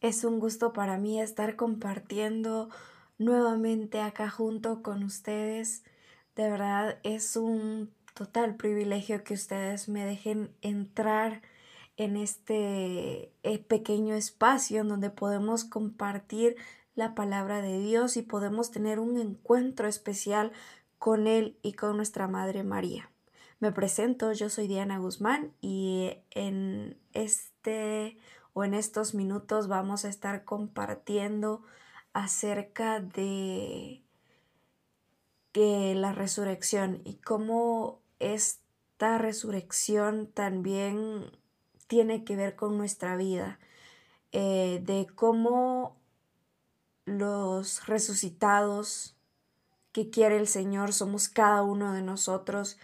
Es un gusto para mí estar compartiendo nuevamente acá junto con ustedes. De verdad es un total privilegio que ustedes me dejen entrar en este eh, pequeño espacio en donde podemos compartir la palabra de Dios y podemos tener un encuentro especial con Él y con nuestra Madre María. Me presento, yo soy Diana Guzmán y en este o en estos minutos vamos a estar compartiendo acerca de que la resurrección y cómo esta resurrección también tiene que ver con nuestra vida, eh, de cómo los resucitados que quiere el Señor somos cada uno de nosotros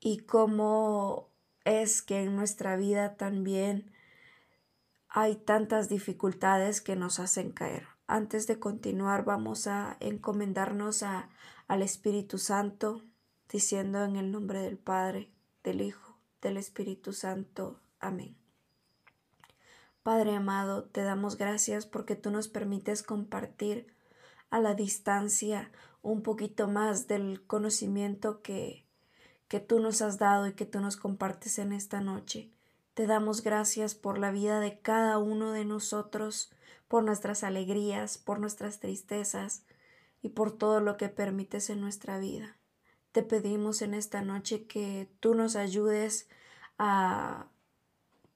y cómo es que en nuestra vida también hay tantas dificultades que nos hacen caer. Antes de continuar vamos a encomendarnos a, al Espíritu Santo diciendo en el nombre del Padre, del Hijo, del Espíritu Santo. Amén. Padre amado, te damos gracias porque tú nos permites compartir a la distancia un poquito más del conocimiento que que tú nos has dado y que tú nos compartes en esta noche. Te damos gracias por la vida de cada uno de nosotros, por nuestras alegrías, por nuestras tristezas y por todo lo que permites en nuestra vida. Te pedimos en esta noche que tú nos ayudes a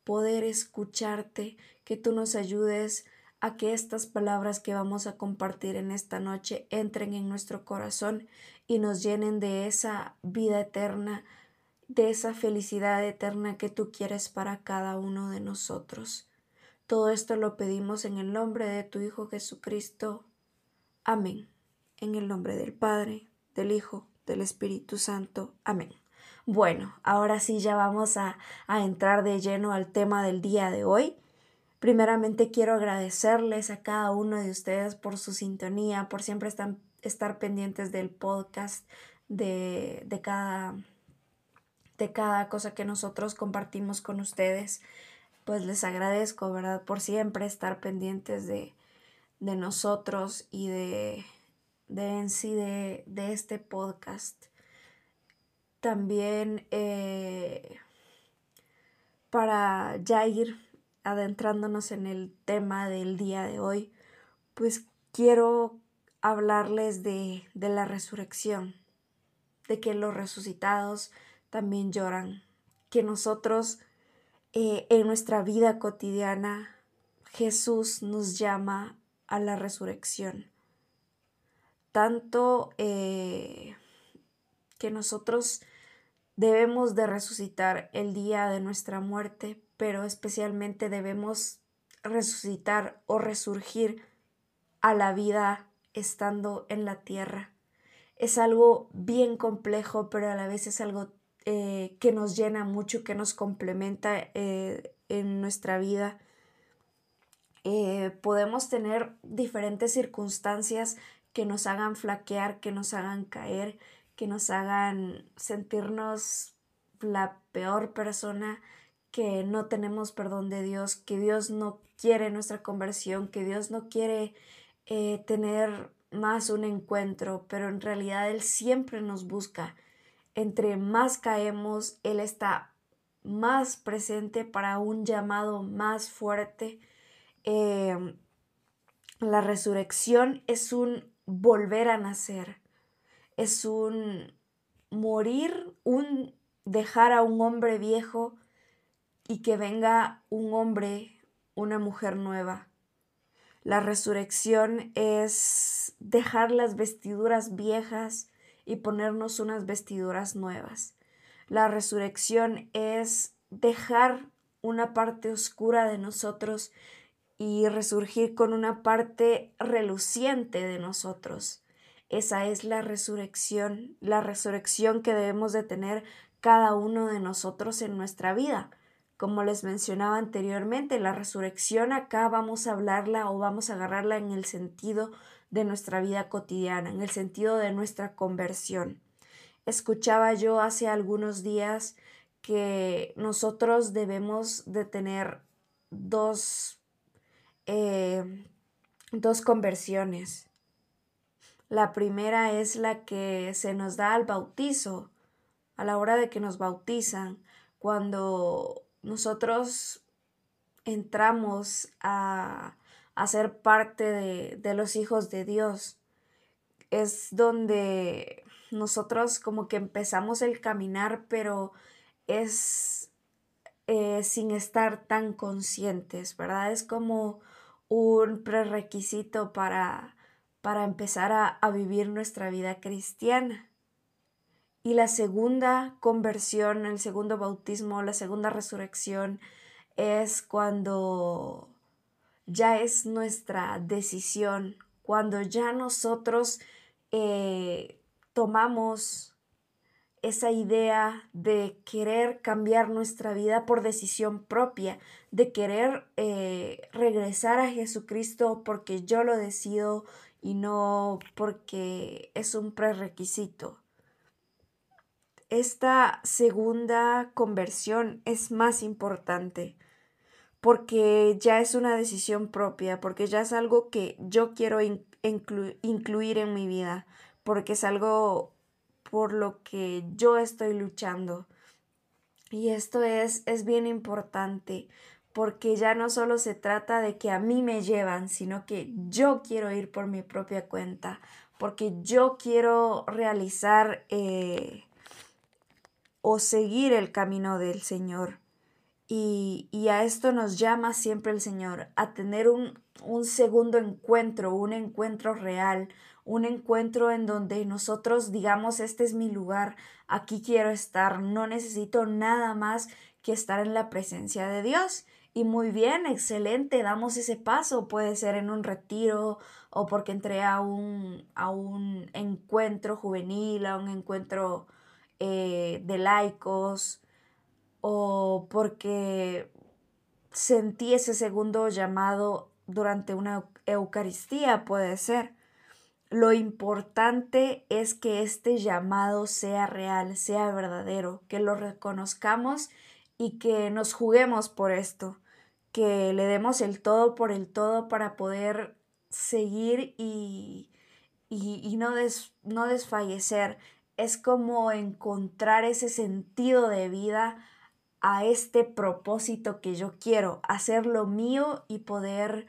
poder escucharte, que tú nos ayudes a que estas palabras que vamos a compartir en esta noche entren en nuestro corazón y nos llenen de esa vida eterna, de esa felicidad eterna que tú quieres para cada uno de nosotros. Todo esto lo pedimos en el nombre de tu Hijo Jesucristo. Amén. En el nombre del Padre, del Hijo, del Espíritu Santo. Amén. Bueno, ahora sí ya vamos a, a entrar de lleno al tema del día de hoy. Primeramente quiero agradecerles a cada uno de ustedes por su sintonía, por siempre estar estar pendientes del podcast, de, de, cada, de cada cosa que nosotros compartimos con ustedes. Pues les agradezco, ¿verdad? Por siempre estar pendientes de, de nosotros y de, de en sí de, de este podcast. También eh, para ya ir adentrándonos en el tema del día de hoy, pues quiero hablarles de, de la resurrección, de que los resucitados también lloran, que nosotros eh, en nuestra vida cotidiana Jesús nos llama a la resurrección. Tanto eh, que nosotros debemos de resucitar el día de nuestra muerte, pero especialmente debemos resucitar o resurgir a la vida estando en la tierra. Es algo bien complejo, pero a la vez es algo eh, que nos llena mucho, que nos complementa eh, en nuestra vida. Eh, podemos tener diferentes circunstancias que nos hagan flaquear, que nos hagan caer, que nos hagan sentirnos la peor persona, que no tenemos perdón de Dios, que Dios no quiere nuestra conversión, que Dios no quiere tener más un encuentro, pero en realidad Él siempre nos busca. Entre más caemos, Él está más presente para un llamado más fuerte. Em, la resurrección es un volver a nacer, es un morir, un dejar a un hombre viejo y que venga un hombre, una mujer nueva. La resurrección es dejar las vestiduras viejas y ponernos unas vestiduras nuevas. La resurrección es dejar una parte oscura de nosotros y resurgir con una parte reluciente de nosotros. Esa es la resurrección, la resurrección que debemos de tener cada uno de nosotros en nuestra vida. Como les mencionaba anteriormente, la resurrección acá vamos a hablarla o vamos a agarrarla en el sentido de nuestra vida cotidiana, en el sentido de nuestra conversión. Escuchaba yo hace algunos días que nosotros debemos de tener dos, eh, dos conversiones. La primera es la que se nos da al bautizo, a la hora de que nos bautizan, cuando nosotros entramos a, a ser parte de, de los hijos de Dios. Es donde nosotros como que empezamos el caminar, pero es eh, sin estar tan conscientes, ¿verdad? Es como un prerequisito para, para empezar a, a vivir nuestra vida cristiana. Y la segunda conversión, el segundo bautismo, la segunda resurrección es cuando ya es nuestra decisión, cuando ya nosotros eh, tomamos esa idea de querer cambiar nuestra vida por decisión propia, de querer eh, regresar a Jesucristo porque yo lo decido y no porque es un prerequisito. Esta segunda conversión es más importante porque ya es una decisión propia, porque ya es algo que yo quiero incluir en mi vida, porque es algo por lo que yo estoy luchando. Y esto es, es bien importante porque ya no solo se trata de que a mí me llevan, sino que yo quiero ir por mi propia cuenta, porque yo quiero realizar eh, o seguir el camino del Señor. Y, y, a esto nos llama siempre el Señor, a tener un, un segundo encuentro, un encuentro real, un encuentro en donde nosotros digamos, este es mi lugar, aquí quiero estar, no necesito nada más que estar en la presencia de Dios. Y muy bien, excelente, damos ese paso, puede ser en un retiro o porque entré a un, a un encuentro juvenil, a un encuentro eh, de laicos, o porque sentí ese segundo llamado durante una Eucaristía, puede ser. Lo importante es que este llamado sea real, sea verdadero, que lo reconozcamos y que nos juguemos por esto, que le demos el todo por el todo para poder seguir y, y, no, no desfallecer. Es como encontrar ese sentido de vida a este propósito que yo quiero, hacer lo mío y poder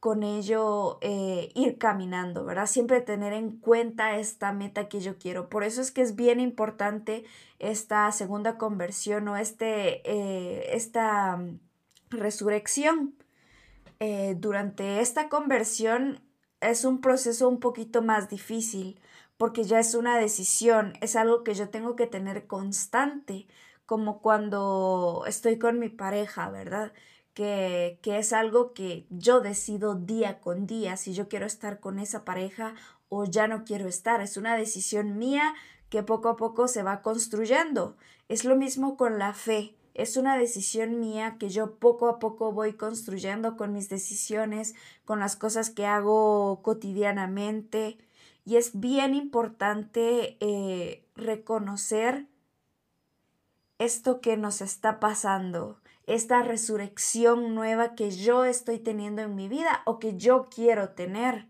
con ello eh, ir caminando, ¿verdad? Siempre tener en cuenta esta meta que yo quiero. Por eso es que es bien importante esta segunda conversión o este, eh, esta mm, resurrección. Eh, durante esta conversión es un proceso un poquito más difícil porque ya es una decisión, es algo que yo tengo que tener constante, como cuando estoy con mi pareja, ¿verdad? que, es algo que yo decido día con día si yo quiero estar con esa pareja o ya no quiero estar. Es una decisión mía que poco a poco se va construyendo. Es lo mismo con la fe. Es una decisión mía que yo poco a poco voy construyendo con mis decisiones, con las cosas que hago cotidianamente. Y es bien importante eh, reconocer esto que nos está pasando, esta resurrección nueva que yo estoy teniendo en mi vida o que yo quiero tener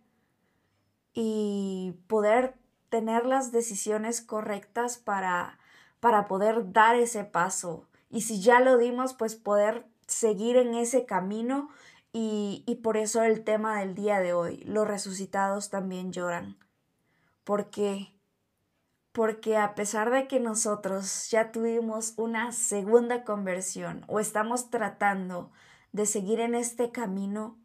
y poder tener las decisiones correctas para, para poder dar ese paso. Y si ya lo dimos, pues poder seguir en ese camino y, y por eso el tema del día de hoy, los resucitados también lloran. Porque porque a pesar de que nosotros ya tuvimos una segunda conversión o estamos tratando de seguir en este camino,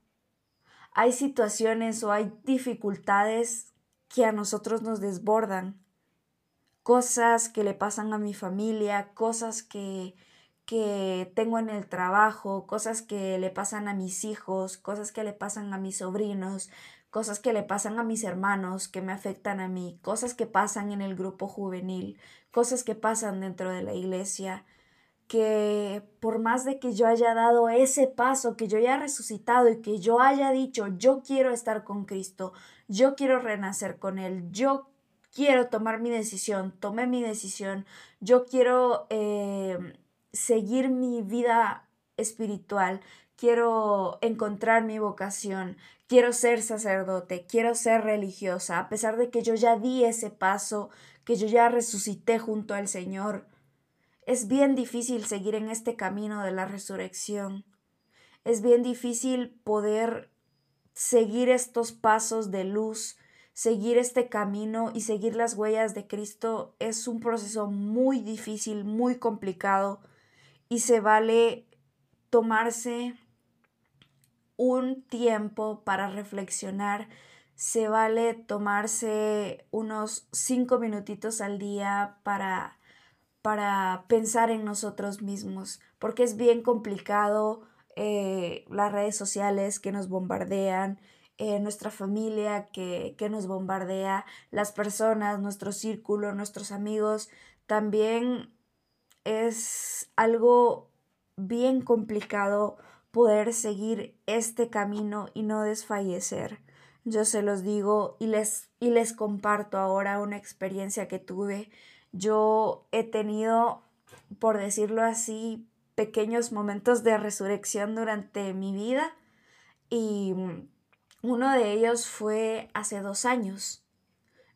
hay situaciones o hay dificultades que a nosotros nos desbordan, cosas que le pasan a mi familia, cosas que, que tengo en el trabajo, cosas que le pasan a mis hijos, cosas que le pasan a mis sobrinos, cosas que le pasan a mis hermanos, que me afectan a mí, cosas que pasan en el grupo juvenil, cosas que pasan dentro de la iglesia, que por más de que yo haya dado ese paso, que yo haya resucitado y que yo haya dicho, yo quiero estar con Cristo, yo quiero renacer con Él, yo quiero tomar mi decisión, tomé mi decisión, yo quiero eh, seguir mi vida espiritual, quiero encontrar mi vocación, quiero ser sacerdote, quiero ser religiosa, a pesar de que yo ya di ese paso, que yo ya resucité junto al Señor. Es bien difícil seguir en este camino de la resurrección. Es bien difícil poder seguir estos pasos de luz, seguir este camino y seguir las huellas de Cristo es un proceso muy difícil, muy complicado y se vale tomarse un tiempo para reflexionar, se vale tomarse unos cinco minutitos al día para, para pensar en nosotros mismos, porque es bien complicado eh, las redes sociales que nos bombardean, eh, nuestra familia que, que nos bombardea, las personas, nuestro círculo, nuestros amigos, también es algo bien complicado poder seguir este camino y no desfallecer. Yo se los digo y les, y les comparto ahora una experiencia que tuve. Yo he tenido, por decirlo así, pequeños momentos de resurrección durante mi vida y uno de ellos fue hace dos años.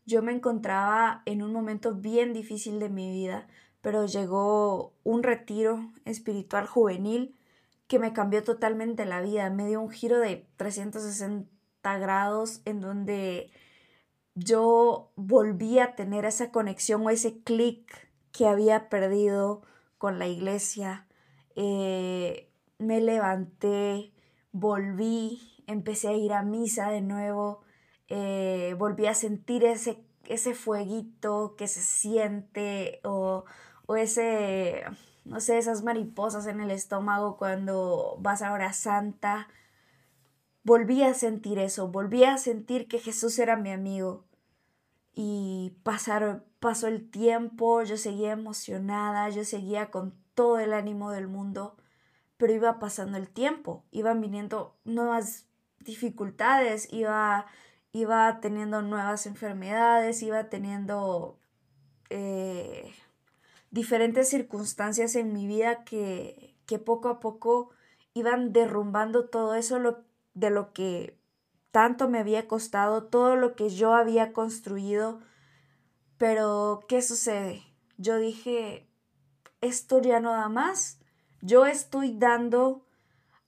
Yo me encontraba en un momento bien difícil de mi vida pero llegó un retiro espiritual juvenil que me cambió totalmente la vida, me dio un giro de 360 grados en donde yo volví a tener esa conexión o ese clic que había perdido con la iglesia. Eh, me levanté, volví, empecé a ir a misa de nuevo, eh, volví a sentir ese, ese fueguito que se siente o o ese, no sé, esas mariposas en el estómago cuando vas a hora santa. Volví a sentir eso, volví a sentir que Jesús era mi amigo. Y pasó el tiempo, yo seguía emocionada, yo seguía con todo el ánimo del mundo, pero iba pasando el tiempo, iban viniendo nuevas dificultades, iba, iba teniendo nuevas enfermedades, iba teniendo eh, diferentes circunstancias en mi vida que, que poco a poco iban derrumbando todo eso lo, de lo que tanto me había costado, todo lo que yo había construido. Pero, ¿qué sucede? Yo dije, esto ya no da más. Yo estoy dando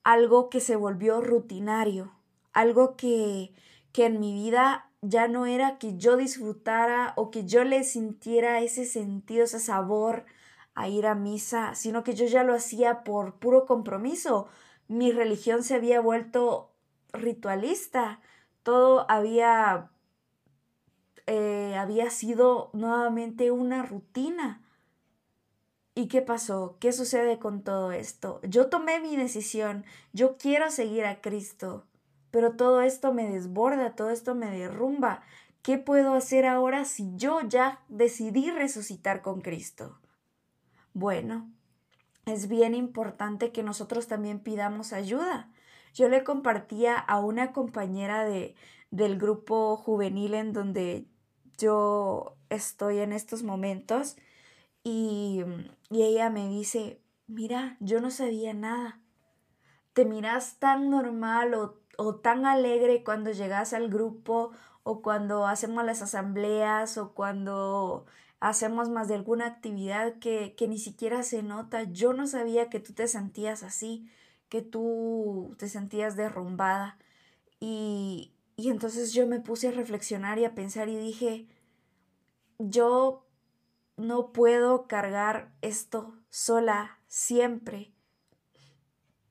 algo que se volvió rutinario, algo que, que en mi vida ya no era que yo disfrutara o que yo le sintiera ese sentido, ese sabor a ir a misa, sino que yo ya lo hacía por puro compromiso. Mi religión se había vuelto ritualista, todo había, eh, había sido nuevamente una rutina. ¿Y qué pasó? ¿Qué sucede con todo esto? Yo tomé mi decisión, yo quiero seguir a Cristo pero todo esto me desborda, todo esto me derrumba. ¿Qué puedo hacer ahora si yo ya decidí resucitar con Cristo? Bueno, es bien importante que nosotros también pidamos ayuda. Yo le compartía a una compañera de, del grupo juvenil en donde yo estoy en estos momentos y, y ella me dice, mira, yo no sabía nada. Te miras tan normal o o tan alegre cuando llegas al grupo o cuando hacemos las asambleas o cuando hacemos más de alguna actividad que, ni siquiera se nota. Yo no sabía que tú te sentías así, que tú te sentías derrumbada. Y, y entonces yo me puse a reflexionar y a pensar y dije, yo no puedo cargar esto sola siempre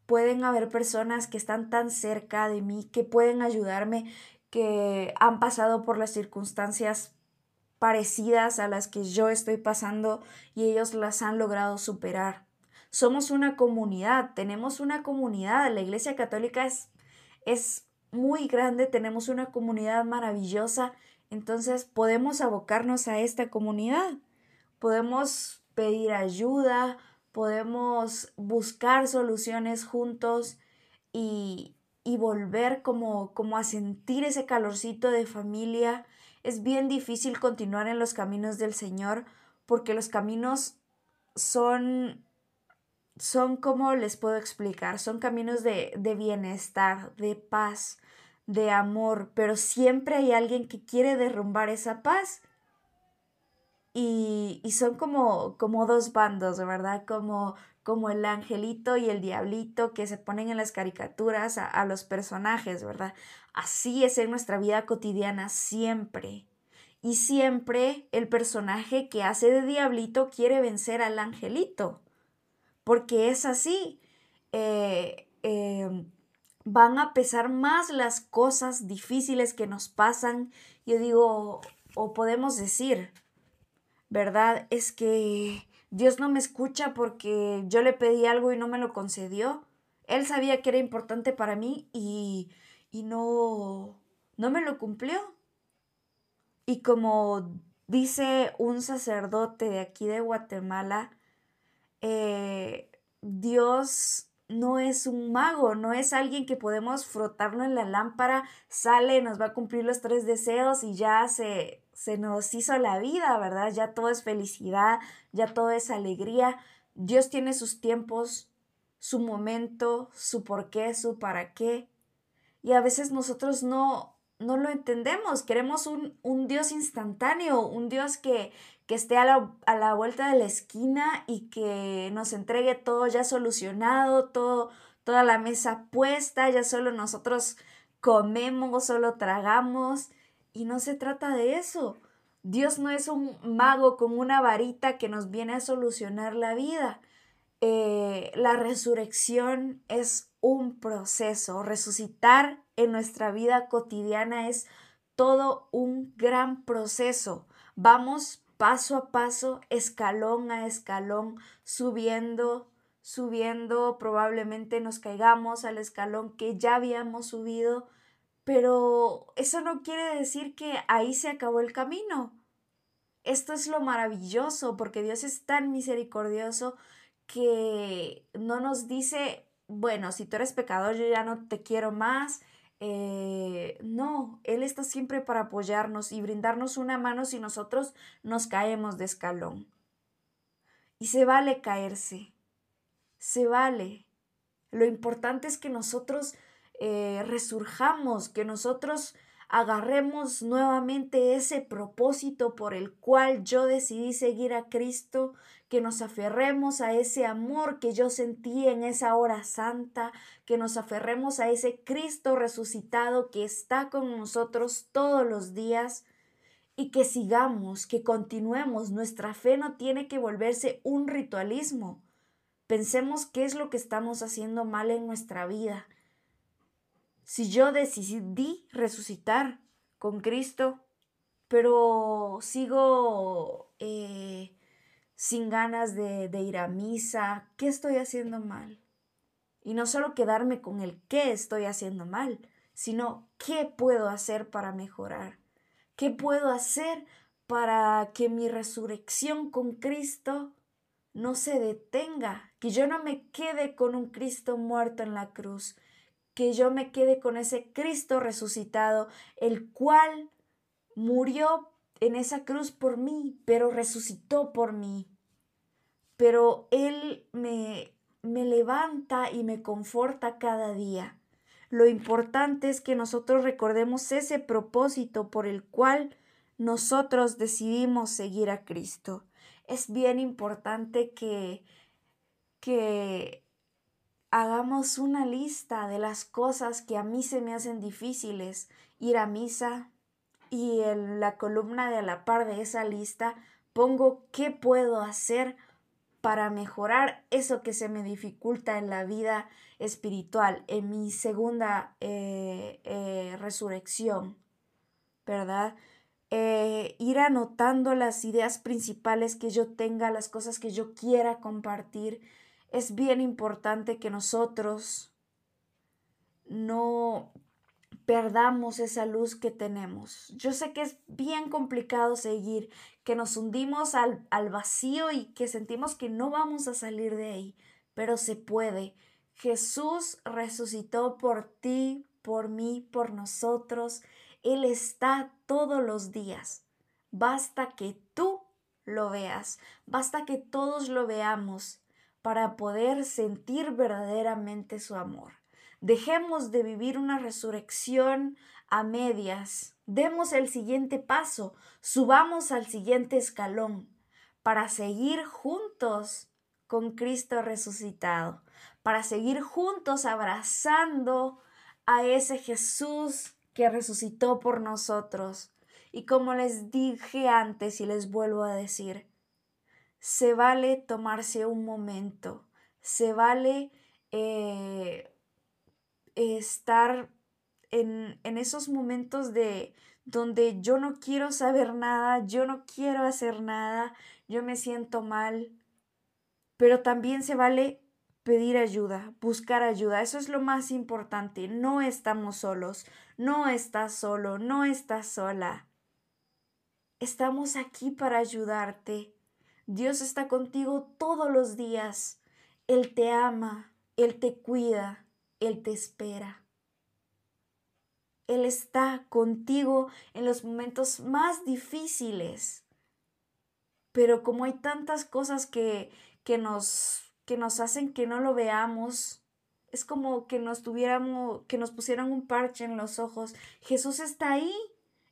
pueden haber personas que están tan cerca de mí, que pueden ayudarme, que han pasado por las circunstancias parecidas a las que yo estoy pasando y ellos las han logrado superar. somos una comunidad, tenemos una comunidad, la Iglesia Católica es, es muy grande, tenemos una comunidad maravillosa, entonces podemos abocarnos a esta comunidad, podemos pedir ayuda, podemos buscar soluciones juntos y, y volver como, como a sentir ese calorcito de familia. Es bien difícil continuar en los caminos del Señor porque los caminos son, son como les puedo explicar, son caminos de, de bienestar, de paz, de amor, pero siempre hay alguien que quiere derrumbar esa paz. Y, y son como, como dos bandos, ¿verdad? Como, como el angelito y el diablito que se ponen en las caricaturas a, a los personajes, ¿verdad? Así es en nuestra vida cotidiana siempre. Y siempre el personaje que hace de diablito quiere vencer al angelito. Porque es así. Eh, em, van a pesar más las cosas difíciles que nos pasan. Yo digo, o podemos decir, ¿verdad? Es que Dios no me escucha porque yo le pedí algo y no me lo concedió. Él sabía que era importante para mí y, y no, no me lo cumplió. Y como dice un sacerdote de aquí de Guatemala, eh, Dios no es un mago, no es alguien que podemos frotarlo en la lámpara, sale, nos va a cumplir los tres deseos y ya se, se nos hizo la vida, ¿verdad? Ya todo es felicidad, ya todo es alegría. Dios tiene sus tiempos, su momento, su por qué, su para qué. Y a veces nosotros no, no lo entendemos. Queremos un, Dios instantáneo, un Dios que, que esté a la, a la, vuelta de la esquina y que nos entregue todo ya solucionado, todo, toda la mesa puesta, ya solo nosotros comemos, solo tragamos. Y no se trata de eso. Dios no es un mago con una varita que nos viene a solucionar la vida. Eh, la resurrección es un proceso. Resucitar en nuestra vida cotidiana es todo un gran proceso. Vamos paso a paso, escalón a escalón, subiendo, subiendo, probablemente nos caigamos al escalón que ya habíamos subido, pero eso no quiere decir que ahí se acabó el camino. Esto es lo maravilloso, porque Dios es tan misericordioso que no nos dice, bueno, si tú eres pecador, yo ya no te quiero más. Eh, no, Él está siempre para apoyarnos y brindarnos una mano si nosotros nos caemos de escalón. Y se vale caerse, se vale. Lo importante es que nosotros eh, resurjamos, que nosotros agarremos nuevamente ese propósito por el cual yo decidí seguir a Cristo, que nos aferremos a ese amor que yo sentí en esa hora santa, que nos aferremos a ese Cristo resucitado que está con nosotros todos los días y que sigamos, que continuemos. Nuestra fe no tiene que volverse un ritualismo. Pensemos qué es lo que estamos haciendo mal en nuestra vida si yo decidí resucitar con Cristo, pero sigo eh, sin ganas de, de ir a misa, ¿qué estoy haciendo mal? Y no solo quedarme con el qué estoy haciendo mal, sino qué puedo hacer para mejorar, qué puedo hacer para que mi resurrección con Cristo no se detenga, que yo no me quede con un Cristo muerto en la cruz, que yo me quede con ese Cristo resucitado, el cual murió en esa cruz por mí, pero resucitó por mí. Pero Él me, me levanta y me conforta cada día. Lo importante es que nosotros recordemos ese propósito por el cual nosotros decidimos seguir a Cristo. Es bien importante que, que hagamos una lista de las cosas que a mí se me hacen difíciles, ir a misa y en la columna de a la par de esa lista pongo qué puedo hacer para mejorar eso que se me dificulta en la vida espiritual, en mi segunda eh, eh, resurrección, ¿verdad? Eh, ir anotando las ideas principales que yo tenga, las cosas que yo quiera compartir, es bien importante que nosotros no perdamos esa luz que tenemos. Yo sé que es bien complicado seguir, que nos hundimos al, al, vacío y que sentimos que no vamos a salir de ahí, pero se puede. Jesús resucitó por ti, por mí, por nosotros. Él está todos los días. Basta que tú lo veas, basta que todos lo veamos para poder sentir verdaderamente su amor. Dejemos de vivir una resurrección a medias. Demos el siguiente paso, subamos al siguiente escalón para seguir juntos con Cristo resucitado, para seguir juntos abrazando a ese Jesús que resucitó por nosotros. Y como les dije antes y les vuelvo a decir, se vale tomarse un momento, se vale eh, estar en, en esos momentos de donde yo no quiero saber nada, yo no quiero hacer nada, yo me siento mal, pero también se vale pedir ayuda, buscar ayuda. Eso es lo más importante. No estamos solos, no estás solo, no estás sola. Estamos aquí para ayudarte. Dios está contigo todos los días. Él te ama, Él te cuida. Él te espera. Él está contigo en los momentos más difíciles. Pero como hay tantas cosas que, que, nos, que nos hacen que no lo veamos, es como que nos tuviéramos, que nos pusieran un parche en los ojos. Jesús está ahí,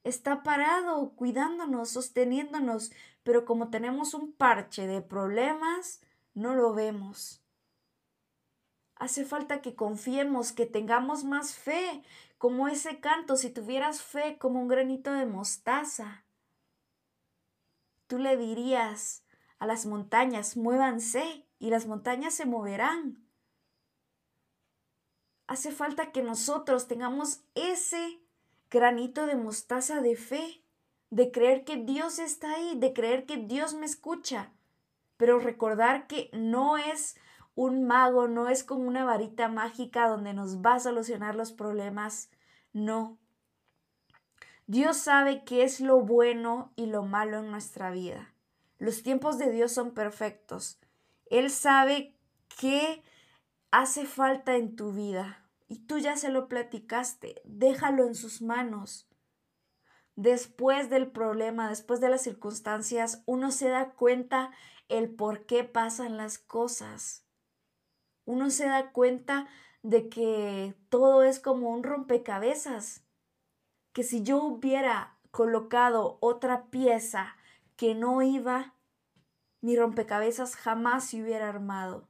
está parado, cuidándonos, sosteniéndonos, pero como tenemos un parche de problemas, no lo vemos. Hace falta que confiemos, que tengamos más fe, como ese canto, si tuvieras fe como un granito de mostaza. Tú le dirías a las montañas, muévanse, y las montañas se moverán. Hace falta que nosotros tengamos ese granito de mostaza de fe, de creer que Dios está ahí, de creer que Dios me escucha, pero recordar que no es un mago no es como una varita mágica donde nos va a solucionar los problemas. No. Dios sabe qué es lo bueno y lo malo en nuestra vida. Los tiempos de Dios son perfectos. Él sabe qué hace falta en tu vida. Y tú ya se lo platicaste. Déjalo en sus manos. Después del problema, después de las circunstancias, uno se da cuenta el por qué pasan las cosas uno se da cuenta de que todo es como un rompecabezas, que si yo hubiera colocado otra pieza que no iba, mi rompecabezas jamás se hubiera armado.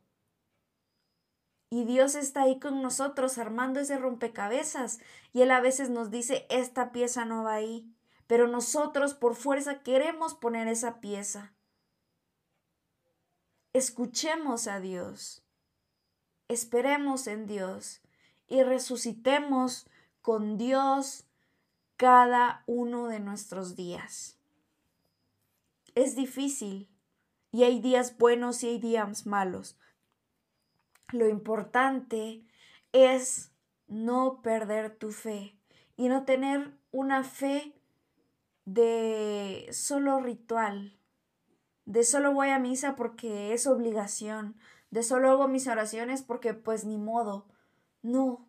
Y Dios está ahí con nosotros armando ese rompecabezas y Él a veces nos dice, esta pieza no va ahí, pero nosotros por fuerza queremos poner esa pieza. Escuchemos a Dios esperemos en Dios y resucitemos con Dios cada uno de nuestros días. Es difícil y hay días buenos y hay días malos. Lo importante es no perder tu fe y no tener una fe de solo ritual, de solo voy a misa porque es obligación, de solo hago mis oraciones porque pues ni modo. No,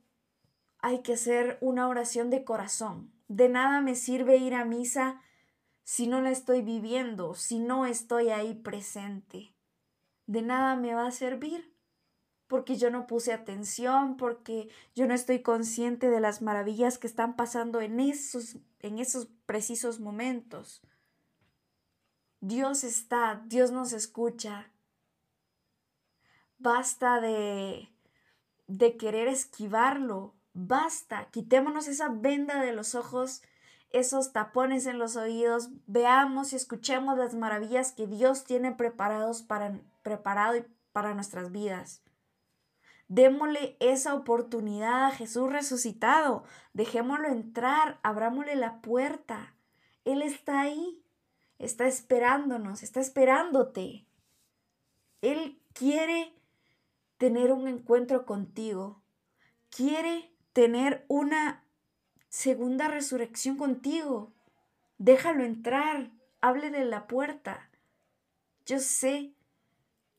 hay que hacer una oración de corazón. De nada me sirve ir a misa si no la estoy viviendo, si no estoy ahí presente. De nada me va a servir porque yo no puse atención, porque yo no estoy consciente de las maravillas que están pasando en esos, en esos precisos momentos. Dios está, Dios nos escucha, Basta de, de querer esquivarlo. Basta. Quitémonos esa venda de los ojos, esos tapones en los oídos. Veamos y escuchemos las maravillas que Dios tiene preparados para, preparado para nuestras vidas. Démosle esa oportunidad a Jesús resucitado. Dejémoslo entrar, abrámosle la puerta. Él está ahí, está esperándonos, está esperándote. Él quiere tener un encuentro contigo. Quiere tener una segunda resurrección contigo. Déjalo entrar, háblele la puerta. Yo sé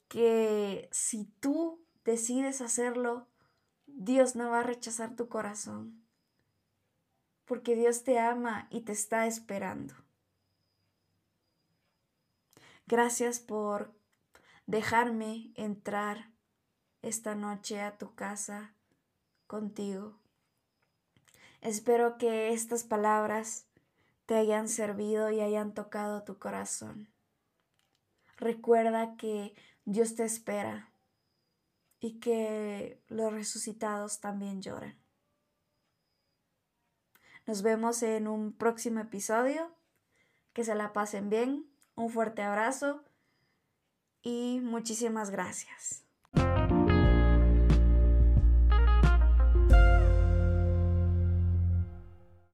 que si tú decides hacerlo, Dios no va a rechazar tu corazón, porque Dios te ama y te está esperando. Gracias por dejarme entrar esta noche a tu casa contigo. Espero que estas palabras te hayan servido y hayan tocado tu corazón. Recuerda que Dios te espera y que los resucitados también lloran. Nos vemos en un próximo episodio. Que se la pasen bien. Un fuerte abrazo y muchísimas gracias.